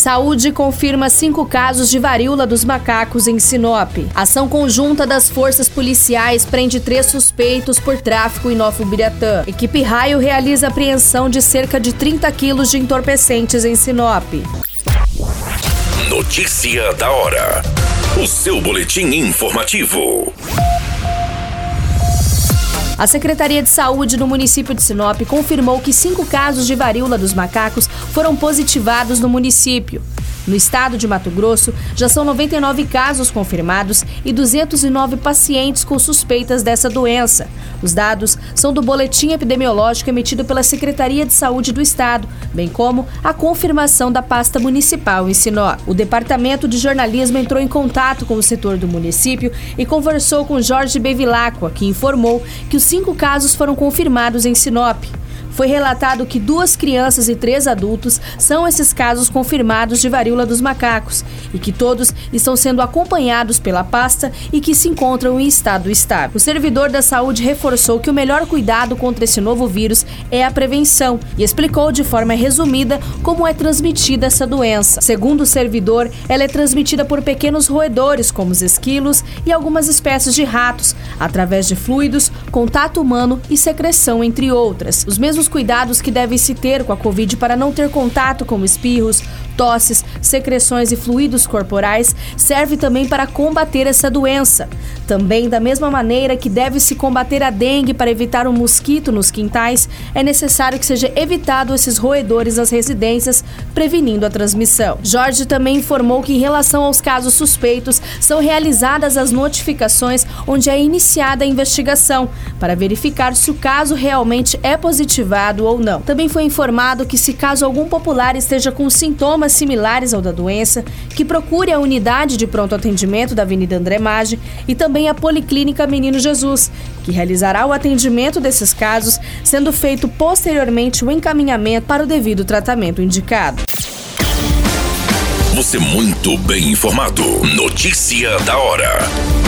Saúde confirma cinco casos de varíola dos macacos em Sinop. Ação conjunta das forças policiais prende três suspeitos por tráfico em Novo Biratã. Equipe Raio realiza apreensão de cerca de 30 quilos de entorpecentes em Sinop. Notícia da hora. O seu boletim informativo. A Secretaria de Saúde no município de Sinop confirmou que cinco casos de varíola dos macacos foram positivados no município. No estado de Mato Grosso, já são 99 casos confirmados e 209 pacientes com suspeitas dessa doença. Os dados são do boletim epidemiológico emitido pela Secretaria de Saúde do Estado, bem como a confirmação da pasta municipal em Sinop. O Departamento de Jornalismo entrou em contato com o setor do município e conversou com Jorge Bevilacqua, que informou que os cinco casos foram confirmados em Sinop foi relatado que duas crianças e três adultos são esses casos confirmados de varíola dos macacos e que todos estão sendo acompanhados pela pasta e que se encontram em estado estável. O servidor da saúde reforçou que o melhor cuidado contra esse novo vírus é a prevenção e explicou de forma resumida como é transmitida essa doença. Segundo o servidor, ela é transmitida por pequenos roedores, como os esquilos e algumas espécies de ratos, através de fluidos, contato humano e secreção, entre outras. Os mesmos cuidados que deve se ter com a Covid para não ter contato com espirros, tosses, secreções e fluidos corporais serve também para combater essa doença. Também, da mesma maneira que deve se combater a dengue para evitar o um mosquito nos quintais, é necessário que seja evitado esses roedores nas residências, prevenindo a transmissão. Jorge também informou que, em relação aos casos suspeitos, são realizadas as notificações onde é iniciada a investigação para verificar se o caso realmente é positivado ou não. Também foi informado que, se caso algum popular esteja com sintomas similares ao da doença, que procure a unidade de pronto atendimento da Avenida André Maggi e também a Policlínica Menino Jesus, que realizará o atendimento desses casos, sendo feito posteriormente o encaminhamento para o devido tratamento indicado. Você muito bem informado. Notícia da hora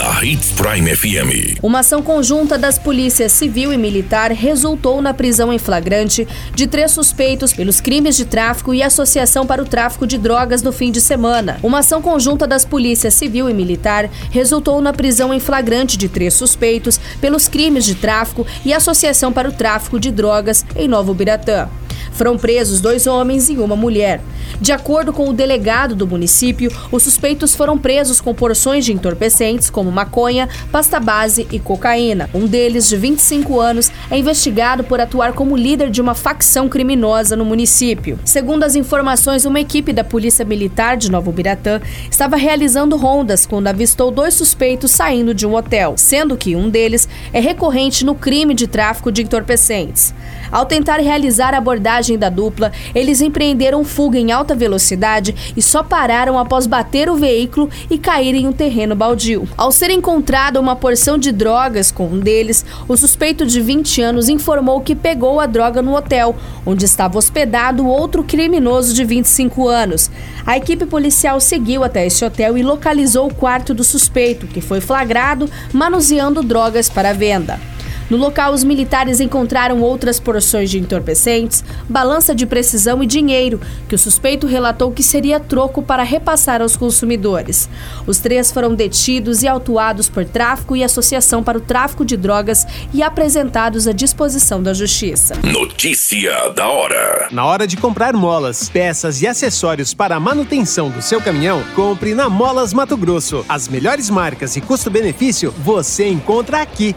na Prime FM. Uma ação conjunta das polícias civil e militar resultou na prisão em flagrante de três suspeitos pelos crimes de tráfico e associação para o tráfico de drogas no fim de semana. Uma ação conjunta das polícias civil e militar resultou na prisão em flagrante de três suspeitos pelos crimes de tráfico e associação para o tráfico de drogas em Novo Biratã. Foram presos dois homens e uma mulher. De acordo com o delegado do município, os suspeitos foram presos com porções de entorpecentes como maconha, pasta base e cocaína. Um deles, de 25 anos, é investigado por atuar como líder de uma facção criminosa no município. Segundo as informações, uma equipe da Polícia Militar de Novo Biratã estava realizando rondas quando avistou dois suspeitos saindo de um hotel, sendo que um deles é recorrente no crime de tráfico de entorpecentes. Ao tentar realizar abordagem da dupla, eles empreenderam fuga em alta velocidade e só pararam após bater o veículo e cair em um terreno baldio. Ao ser encontrada uma porção de drogas com um deles, o suspeito de 20 anos informou que pegou a droga no hotel, onde estava hospedado outro criminoso de 25 anos. A equipe policial seguiu até esse hotel e localizou o quarto do suspeito, que foi flagrado manuseando drogas para venda. No local, os militares encontraram outras porções de entorpecentes, balança de precisão e dinheiro, que o suspeito relatou que seria troco para repassar aos consumidores. Os três foram detidos e autuados por tráfico e associação para o tráfico de drogas e apresentados à disposição da Justiça. Notícia da hora: Na hora de comprar molas, peças e acessórios para a manutenção do seu caminhão, compre na Molas Mato Grosso. As melhores marcas e custo-benefício você encontra aqui.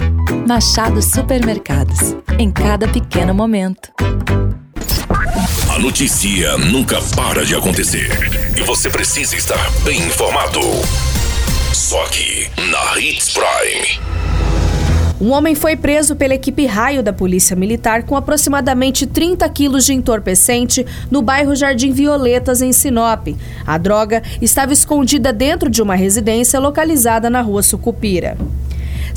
Machado Supermercados. Em cada pequeno momento. notícia nunca para de acontecer e você precisa estar bem informado. Só aqui na Hits Prime. Um homem foi preso pela equipe raio da Polícia Militar com aproximadamente 30 quilos de entorpecente no bairro Jardim Violetas, em Sinop. A droga estava escondida dentro de uma residência localizada na rua Sucupira.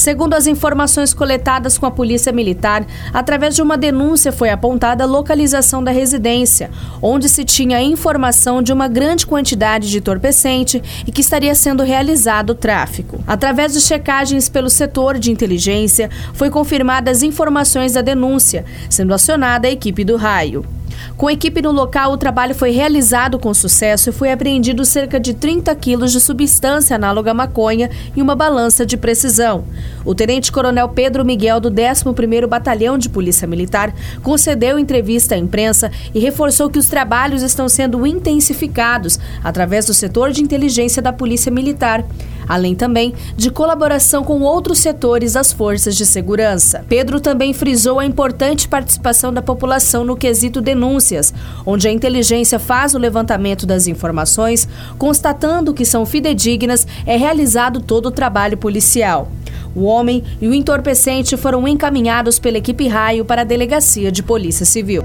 Segundo as informações coletadas com a Polícia Militar, através de uma denúncia foi apontada a localização da residência, onde se tinha informação de uma grande quantidade de entorpecente e que estaria sendo realizado o tráfico. Através de checagens pelo setor de inteligência, foi confirmadas as informações da denúncia, sendo acionada a equipe do raio. Com equipe no local, o trabalho foi realizado com sucesso e foi apreendido cerca de 30 quilos de substância análoga à maconha e uma balança de precisão. O tenente-coronel Pedro Miguel, do 11º Batalhão de Polícia Militar, concedeu entrevista à imprensa e reforçou que os trabalhos estão sendo intensificados através do setor de inteligência da Polícia Militar além também de colaboração com outros setores das forças de segurança. Pedro também frisou a importante participação da população no quesito denúncias, onde a inteligência faz o levantamento das informações, constatando que são fidedignas, é realizado todo o trabalho policial. O homem e o entorpecente foram encaminhados pela equipe Raio para a Delegacia de Polícia Civil.